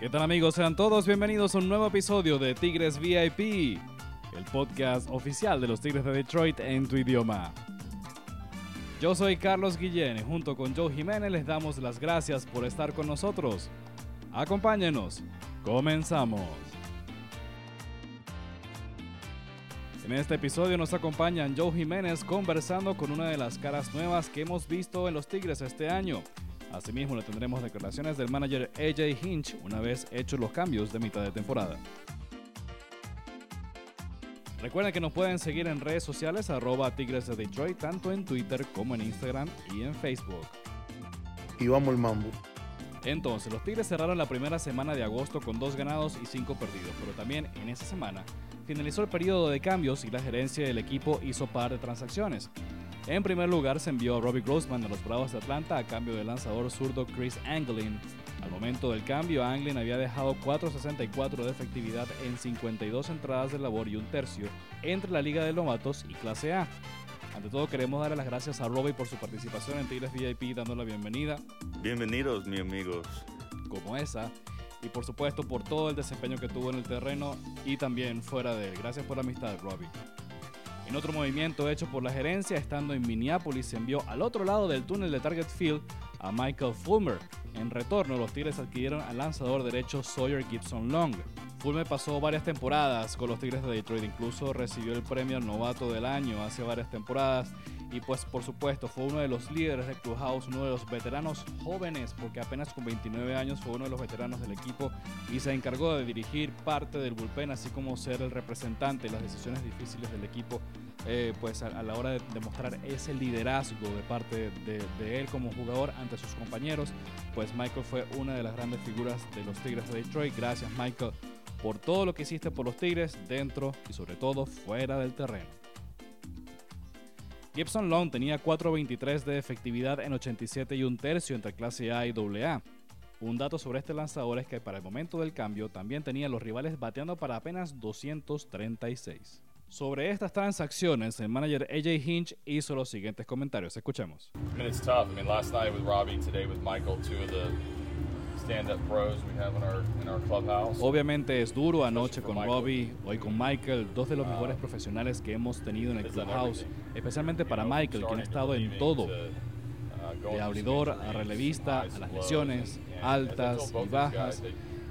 ¿Qué tal amigos? Sean todos bienvenidos a un nuevo episodio de Tigres VIP, el podcast oficial de los Tigres de Detroit en tu idioma. Yo soy Carlos Guillén y junto con Joe Jiménez les damos las gracias por estar con nosotros. Acompáñenos, comenzamos. En este episodio nos acompañan Joe Jiménez conversando con una de las caras nuevas que hemos visto en los Tigres este año. Asimismo, le tendremos declaraciones del manager AJ Hinch una vez hechos los cambios de mitad de temporada. Recuerden que nos pueden seguir en redes sociales arroba Tigres de Detroit, tanto en Twitter como en Instagram y en Facebook. Y vamos el mambo. Entonces, los Tigres cerraron la primera semana de agosto con dos ganados y cinco perdidos, pero también en esa semana finalizó el periodo de cambios y la gerencia del equipo hizo par de transacciones. En primer lugar, se envió a Robbie Grossman de los Bravos de Atlanta a cambio del lanzador zurdo Chris Anglin. Al momento del cambio, Anglin había dejado 4.64 de efectividad en 52 entradas de labor y un tercio entre la Liga de Novatos y Clase A. Ante todo, queremos darle las gracias a Robbie por su participación en Tigres VIP, dando la bienvenida. Bienvenidos, mis amigos. Como esa y por supuesto por todo el desempeño que tuvo en el terreno y también fuera de él. Gracias por la amistad, Robbie. En otro movimiento hecho por la gerencia, estando en Minneapolis, se envió al otro lado del túnel de Target Field a Michael Fulmer. En retorno, los Tigres adquirieron al lanzador derecho Sawyer Gibson Long. Fulmer pasó varias temporadas con los Tigres de Detroit, incluso recibió el premio Novato del Año hace varias temporadas y pues por supuesto fue uno de los líderes del Clubhouse, uno de los veteranos jóvenes, porque apenas con 29 años fue uno de los veteranos del equipo y se encargó de dirigir parte del bullpen, así como ser el representante de las decisiones difíciles del equipo, eh, pues a, la hora de demostrar ese liderazgo de parte de, de, él como jugador ante sus compañeros, pues Michael fue una de las grandes figuras de los Tigres de Detroit. Gracias Michael por todo lo que hiciste por los Tigres dentro y sobre todo fuera del terreno. Gibson Long tenía 4.23 de efectividad en 87 y un tercio entre clase A y AA. Un dato sobre este lanzador es que para el momento del cambio también tenía los rivales bateando para apenas 236. Sobre estas transacciones, el manager AJ Hinch hizo los siguientes comentarios. Escuchemos. I mean, it's tough. I mean, last night with Robbie, today with Michael, two of the Obviamente es duro anoche con Robbie, hoy con Michael, dos de los mejores profesionales que hemos tenido en el clubhouse, especialmente para Michael, quien ha estado en todo, de abridor a relevista, a las lesiones, altas y bajas.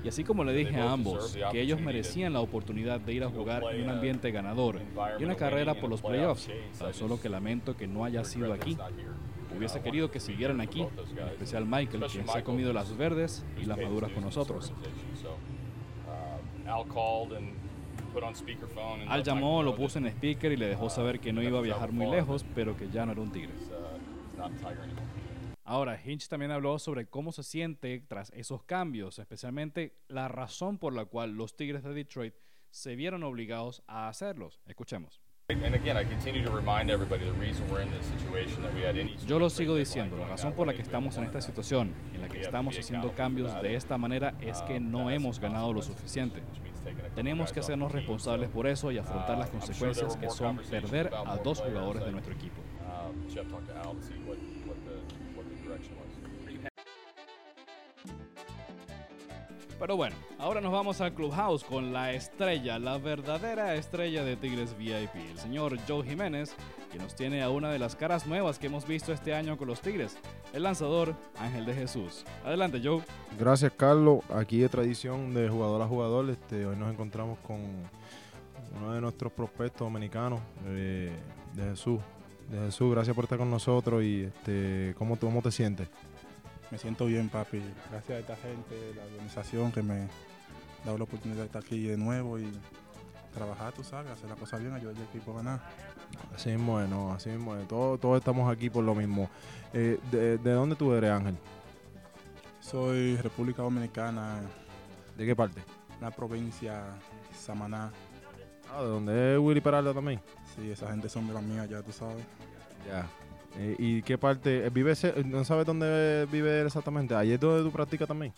Y así como le dije a ambos que ellos merecían la oportunidad de ir a jugar en un ambiente ganador y una carrera por los playoffs, solo que lamento que no haya sido aquí. Hubiese querido que siguieran aquí, en especial Michael, quien se ha comido las verdes y las maduras con nosotros. Al llamó, lo puso en speaker y le dejó saber que no iba a viajar muy lejos, pero que ya no era un tigre. Ahora, Hinch también habló sobre cómo se siente tras esos cambios, especialmente la razón por la cual los Tigres de Detroit se vieron obligados a hacerlos. Escuchemos. Yo lo sigo diciendo, la razón por la que estamos en esta situación, en la que estamos haciendo cambios de esta manera, es que no hemos ganado lo suficiente. Tenemos que hacernos responsables por eso y afrontar las consecuencias que son perder a dos jugadores de nuestro equipo. Pero bueno, ahora nos vamos al Clubhouse con la estrella, la verdadera estrella de Tigres VIP, el señor Joe Jiménez, que nos tiene a una de las caras nuevas que hemos visto este año con los Tigres, el lanzador Ángel de Jesús. Adelante, Joe. Gracias, Carlos. Aquí de tradición de jugador a jugador, este, hoy nos encontramos con uno de nuestros prospectos dominicanos, eh, de Jesús. De Jesús, gracias por estar con nosotros y este, ¿cómo, cómo te sientes? Me siento bien, papi. Gracias a esta gente, la organización que me ha dado la oportunidad de estar aquí de nuevo y trabajar, tú sabes, hacer la cosa bien, ayudar al equipo a ganar. Así es bueno, así mismo Todos, todos estamos aquí por lo mismo. Eh, de, dónde tú eres, Ángel? Soy República Dominicana. ¿De qué parte? La provincia Samaná. Ah, ¿de dónde es Willy Peralta también? Sí, esa gente son de las mías ya, tú sabes. Ya. Eh, ¿Y qué parte? Eh, ¿Vive, ¿No sabes dónde vive exactamente? ¿Ahí es donde tú practicas también?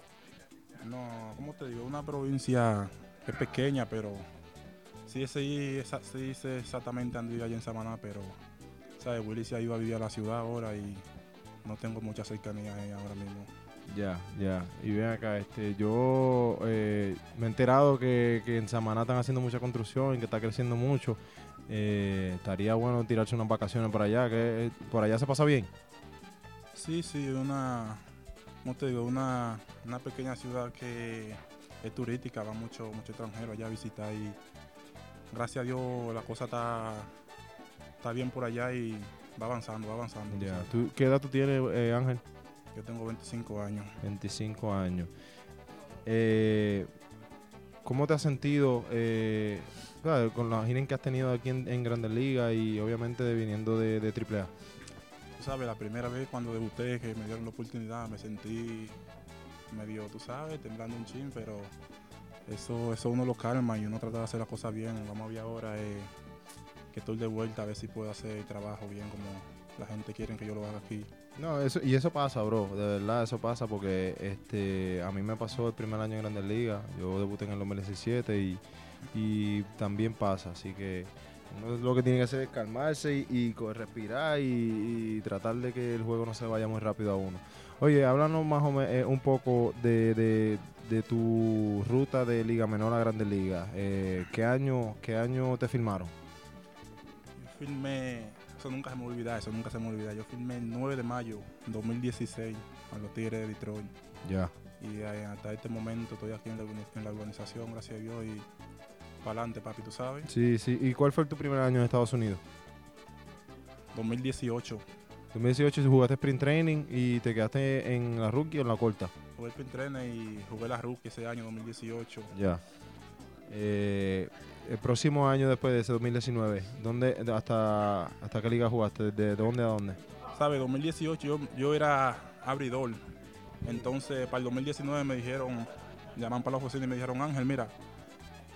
No, ¿cómo te digo? Una provincia es pequeña, pero sí, sí, sí exactamente dónde vive allá en Samaná, pero, ¿sabes? Willy se ha ido a vivir a la ciudad ahora y no tengo mucha cercanía ahí ahora mismo. Ya, ya. Y ven acá, este, yo eh, me he enterado que, que en Samaná están haciendo mucha construcción y que está creciendo mucho. Eh, estaría bueno tirarse unas vacaciones por allá, que eh, por allá se pasa bien. Sí, sí, una, ¿cómo te digo? Una, una pequeña ciudad que es turística, va mucho, mucho extranjero allá a visitar y gracias a Dios la cosa está, está bien por allá y va avanzando, va avanzando. Ya. sabes. ¿Tú, ¿Qué edad tú tienes, eh, Ángel? Yo tengo 25 años. 25 años. Eh, ¿Cómo te has sentido eh, claro, con la gira que has tenido aquí en, en Grandes Ligas y obviamente de, viniendo de, de AAA? Tú sabes, la primera vez cuando debuté, que me dieron la oportunidad, me sentí medio, tú sabes, temblando un chin, pero eso, eso uno lo calma y uno trata de hacer las cosas bien. Vamos a ver ahora eh, que estoy de vuelta a ver si puedo hacer el trabajo bien como la gente quiere que yo lo haga aquí. No, eso, y eso pasa, bro. De verdad, eso pasa porque este, a mí me pasó el primer año en Grandes Ligas. Yo debuté en el 2017 y, y también pasa. Así que uno lo que tiene que hacer es calmarse y, respirar y tratar de que el juego no se vaya muy rápido a uno. Oye, háblanos más o menos un poco de, de- de tu ruta de Liga Menor a Grandes Ligas. Eh, ¿qué, año, ¿Qué año te firmaron? Yo firmé, eso nunca se me olvida, eso nunca se me olvida. Yo firmé el 9 de mayo 2016 a los Tigres de Detroit. Ya. Y eh, hasta este momento estoy aquí en la, en la organización, gracias a Dios, y para adelante, papi, tú sabes. Sí, sí. ¿Y cuál fue tu primer año en Estados Unidos? 2018. 2018 jugaste sprint training y te quedaste en la rookie o en la corta. Jugué el Pin Trainer y jugué la rookie ese año 2018. Ya. Eh, el próximo año después de ese 2019, ¿dónde, hasta, ¿hasta qué liga jugaste? ¿De dónde a dónde? ¿Sabes? 2018 yo, yo era abridor. Entonces, para el 2019 me dijeron, llaman para la oficina y me dijeron, Ángel, mira,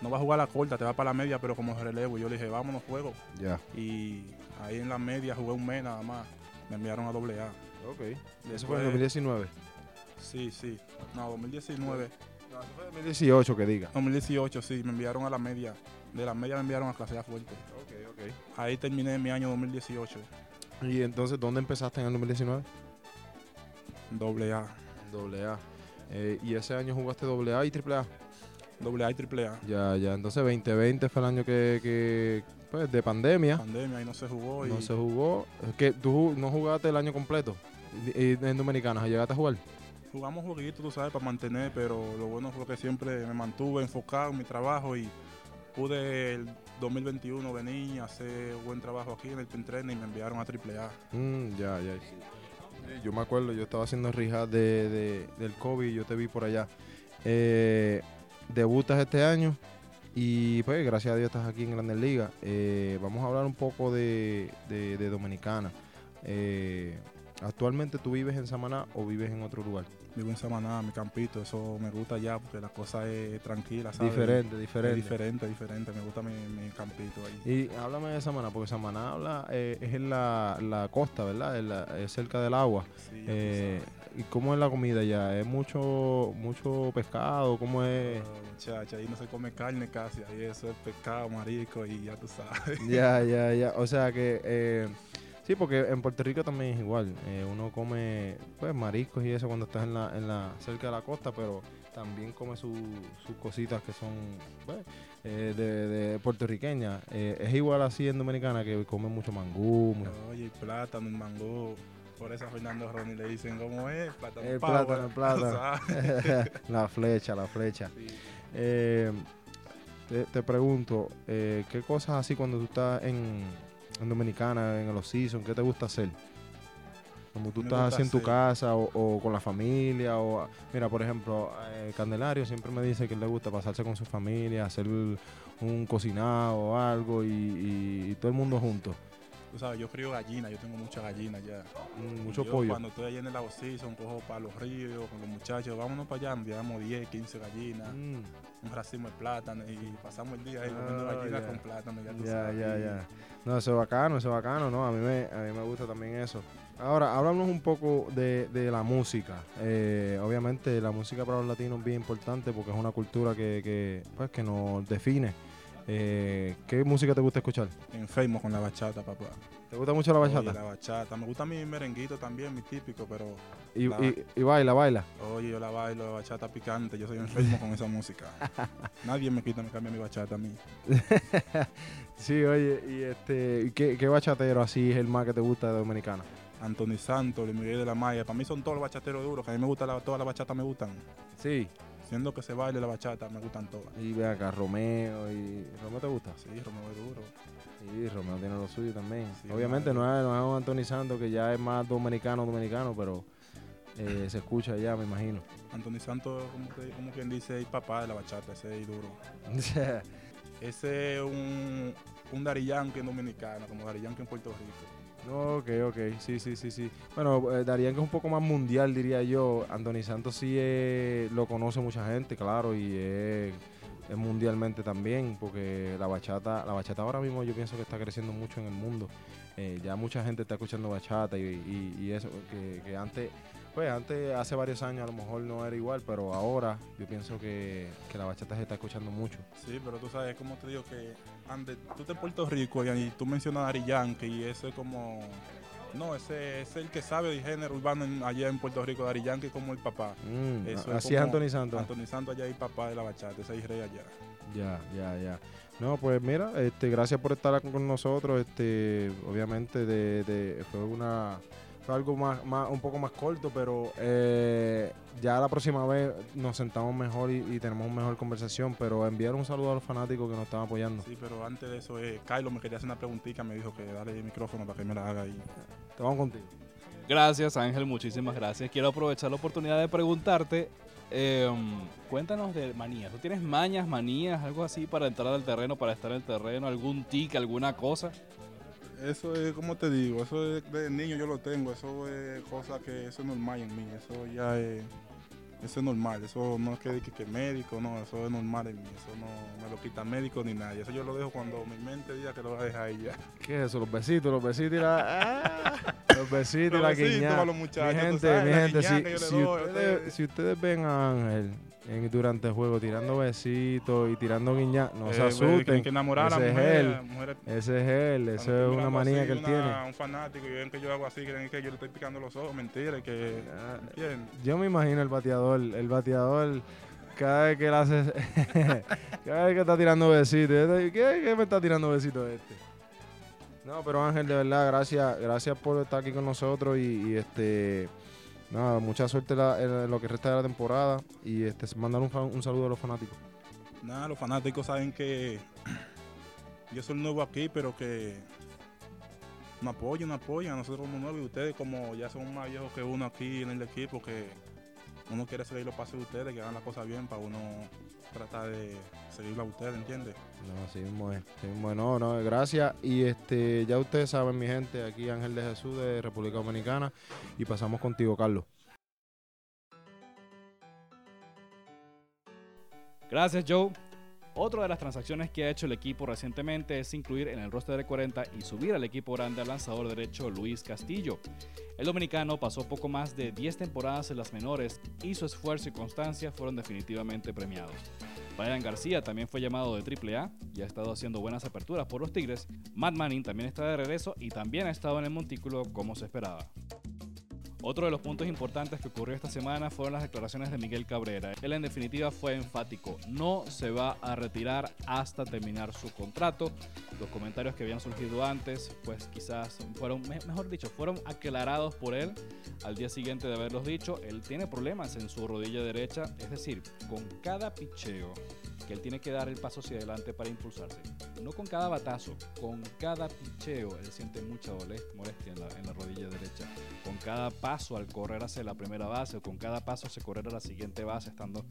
no vas a jugar la corta, te vas para la media, pero como relevo. Yo le dije, vámonos, juego. Ya. Y ahí en la media jugué un mes nada más. Me enviaron a doble A. Ok. Eso fue en Después- 2019. Sí, sí. No, 2019. No, eso fue en 2018 que diga. 2018, sí, me enviaron a la media. De la media me enviaron a clase A fuerte. Ok, ok. Ahí terminé mi año 2018. ¿Y entonces dónde empezaste en el 2019? Doble A. Doble A. Eh, ¿Y ese año jugaste doble A y triple A? Doble A y triple A. Ya, ya. Entonces 2020 fue el año que, que pues, de pandemia. Pandemia, ahí no se jugó. No y se jugó. Es que tú no jugaste el año completo y- y en Dominicana. ¿Llegaste a jugar? Jugamos jueguitos, tú sabes, para mantener, pero lo bueno fue que siempre me mantuve enfocado en mi trabajo y pude el 2021 venir a hacer buen trabajo aquí en el Pin Trainer y me enviaron a triple A. Mm, ya, ya. Sí, Yo me acuerdo, yo estaba haciendo rehab de, de- del COVID y yo te vi por allá. Eh, debutas este año y pues gracias a Dios estás aquí en Grandes Ligas. Eh, vamos a hablar un poco de, de- de Dominicana. Eh, ¿Actualmente tú vives en Samaná o vives en otro lugar? Vivo en Samaná, mi campito, eso me gusta ya porque la cosa es tranquila, ¿sabes? Diferente, Es diferente. diferente, diferente, me gusta mi, mi campito ahí. Y háblame de Samaná, porque Samaná habla, eh, es en la, la costa, ¿verdad? Es, la- es cerca del agua. Sí, Eh. ¿Y cómo es la comida allá? ¿Es mucho mucho pescado? ¿Cómo es? Oh, muchacha, ahí no se come carne casi, ahí eso es pescado, marisco y ya tú sabes. Ya, ya, ya. O sea que, eh, sí, porque en Puerto Rico también es igual. Eh, uno come, pues, mariscos y eso cuando estás en la, en la, cerca de la costa, pero también come su- sus cositas que son, pues, eh, de, de puertorriqueñas. Eh, es igual así en Dominicana que come mucho mangú. mu- Oye, plátano, el mango. Por eso a Fernando Ronnie le dicen, ¿cómo es? Plátano El power", plátano, el plátano. la flecha, la flecha. Sí. Eh, te, te pregunto, eh, ¿qué cosas así cuando tú estás en, en Dominicana, en los seasons, qué te gusta hacer? Cuando tú Me estás así en tu casa o, o con la familia, o mira, por ejemplo, eh, Candelario siempre me dice que le gusta pasarse con su familia, hacer un cocinado o algo y, y- y todo el mundo junto. Tú sabes, yo crío gallinas, yo tengo muchas gallinas ya. Mm, mucho Yo pollo. Cuando estoy allá en el season, cojo para los ríos con los muchachos, vámonos para allá, enviamos 10, 15 gallinas, Mm, un racimo de plátano y pasamos el día ahí comiendo Ah, gallinas con plátano, ya tú Ya, sabes. ya, y- ya. No, eso es bacano, eso es bacano, ¿no? A mí me, a mí me gusta también eso. Ahora, háblanos un poco de, de la música. Eh, obviamente, la música para los latinos es bien importante porque es una cultura que, que, pues, que nos define. Eh, ¿Qué música te gusta escuchar? Enfermo con la bachata, papá. ¿Te gusta mucho la Oye, bachata? la bachata. Me gusta mi merenguito también, mi típico, pero y, la- y- y baila, baila. Oye, yo la bailo, la bachata picante, yo soy enfermo con esa música. Nadie me quita, me cambia mi bachata a mí. Sí, oye, y este, ¿y ¿qué, qué bachatero así es el más que te gusta de Dominicana? Anthony Santos, Luis Miguel de la Maya, para mí son todos los bachateros duros, que a mí me gusta la, todas las bachatas me gustan. Sí. Siendo que se baile la bachata, me gustan todas. Y ve acá, Romeo, y ¿Romeo te gusta? Sí, Romeo es duro. Sí, Romeo tiene lo suyo también. Sí, Obviamente no es, no es un Anthony Santos que ya es más dominicano, dominicano, pero eh, se escucha ya, me imagino. Anthony Santos, como, que- como quien dice, es papá de la bachata, ese es duro. Ese es un, un Daddy Yankee en dominicano, como Daddy Yankee en Puerto Rico. Ok, ok, sí, sí, sí, sí. Bueno, eh, Darían que es un poco más mundial, diría yo. Anthony Santos sí eh, lo conoce mucha gente, claro, y es, mundialmente también, porque la bachata, la bachata ahora mismo yo pienso que está creciendo mucho en el mundo. Eh, ya mucha gente está escuchando bachata y, eso, que antes, pues antes, hace varios años a lo mejor no era igual, pero ahora yo pienso que, que la bachata se está escuchando mucho. Sí, pero tú sabes, como te digo, que ande, tú estás en Puerto Rico y, y tú mencionas a Daddy Yankee y ese es como... No, ese es el que sabe de género urbano en- allá en Puerto Rico, Daddy Yankee como el papá. Mm, Eso así es como Anthony Santos. Anthony Santos allá y papá de la bachata, ese es rey allá. Ya, ya, ya. No, pues mira, este, gracias por estar con nosotros. Este, obviamente de, de- fue una fue algo más, más, un poco más corto, pero eh, ya la próxima vez nos sentamos mejor y, y tenemos mejor conversación. Pero enviar un saludo a los fanáticos que nos están apoyando. Sí, pero antes de eso, eh, Kylo me quería hacer una preguntita, me dijo que dale el micrófono para que me la haga ahí. Te vamos contigo. Gracias Ángel, muchísimas gracias. Quiero aprovechar la oportunidad de preguntarte, eh, cuéntanos de manías. ¿Tú tienes mañas, manías, algo así para entrar al terreno, para estar en el terreno, algún tic, alguna cosa? Eso es, como te digo, eso es de niño yo lo tengo, eso es cosa que eso es normal en mí, eso ya es, eso es normal, eso no es que, que, que médico, no, eso es normal en mí, eso no me lo quita médico ni nadie, eso yo lo dejo cuando mi mente diga que lo voy a dejar ahí ya. ¿Qué es eso? Los besitos, los besitos y la. ¡Ah! Los besitos y Los la besitos guiñada. para los muchachos, mi gente, sabes, mi gente, si, si doy ustedes, ustedes. si ustedes ven a Ángel en- durante el juego tirando besitos y tirando guiñadas, no se Eh, asusten. Que enamorar a ese la es mujer, él. las mujeres- Ese es él, estoy es una manía así, que él una- tiene. Un fanático y ven que yo hago así, creen que yo le estoy picando los ojos, mentira, que... ¿entiendes? Yo me imagino el bateador, el bateador, cada vez que él hace, cada vez que está tirando besitos, ¿qué, qué me está tirando besitos este? No, pero Ángel, de verdad, gracias, gracias por estar aquí con nosotros y, y, este, nada, mucha suerte la- en lo que resta de la temporada y este, mandar un, un saludo a los fanáticos. Nada, los fanáticos saben que yo soy nuevo aquí, pero que me apoyan, me apoyan. Nosotros somos nuevos y ustedes como ya son más viejos que uno aquí en el equipo, que uno quiere seguir los pasos de ustedes, que hagan las cosas bien para uno tratar de seguirlo a ustedes, ¿entiendes? No, así mismo es, así mismo es. no, no, gracias y este, ya ustedes saben mi gente, aquí Ángel de Jesús de República Dominicana y pasamos contigo, Carlos. Gracias Joe. Otra de las transacciones que ha hecho el equipo recientemente es incluir en el roster de 40 y subir al equipo grande al lanzador derecho Luis Castillo. El dominicano pasó poco más de 10 temporadas en las menores y su esfuerzo y constancia fueron definitivamente premiados. Brian García también fue llamado de AAA y ha estado haciendo buenas aperturas por los Tigres. Matt Manning también está de regreso y también ha estado en el montículo como se esperaba. Otro de los puntos importantes que ocurrió esta semana fueron las declaraciones de Miguel Cabrera. Él en definitiva fue enfático, no se va a retirar hasta terminar su contrato. Los comentarios que habían surgido antes, pues quizás fueron, me- mejor dicho, fueron aclarados por él al día siguiente de haberlos dicho. Él tiene problemas en su rodilla derecha, es decir, con cada picheo que él tiene que dar el paso hacia adelante para impulsarse. No con cada batazo, con cada picheo él siente mucha mole- molestia en la, rodilla derecha. Con cada paso al correr hacia la primera base o con cada paso hacia correr a la siguiente base estando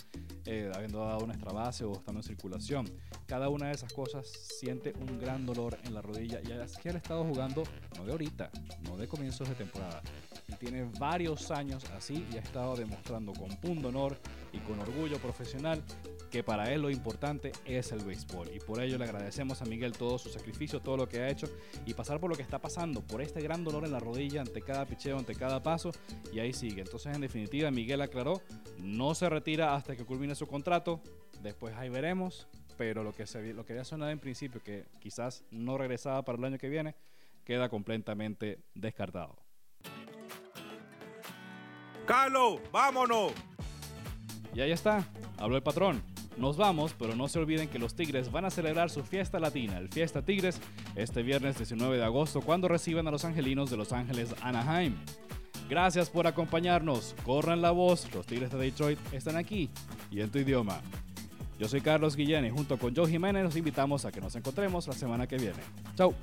eh, habiendo dado una extra base o estando en circulación. Cada una de esas cosas siente un gran dolor en la rodilla y es que él ha estado jugando no de ahorita no de comienzos de temporada. Y tiene varios años así y ha estado demostrando con punto honor y con orgullo profesional que para él lo importante es el béisbol y por ello le agradecemos a Miguel todo su sacrificio, todo lo que ha hecho y pasar por lo que está pasando, por este gran dolor en la rodilla ante cada picheo, ante cada paso y ahí sigue. Entonces en definitiva Miguel aclaró, no se retira hasta que culmine su contrato, después ahí veremos, pero lo que, se, lo que había sonado en principio que quizás no regresaba para el año que viene, queda completamente descartado. Carlos, vámonos. Y ahí está, habló el patrón. Nos vamos, pero no se olviden que los Tigres van a celebrar su fiesta latina, el Fiesta Tigres, este viernes 19 de agosto, cuando reciban a los angelinos de Los Ángeles Anaheim. Gracias por acompañarnos. Corran la voz, los Tigres de Detroit están aquí y en tu idioma. Yo soy Carlos Guillén y junto con Joe Jiménez nos invitamos a que nos encontremos la semana que viene. Chau.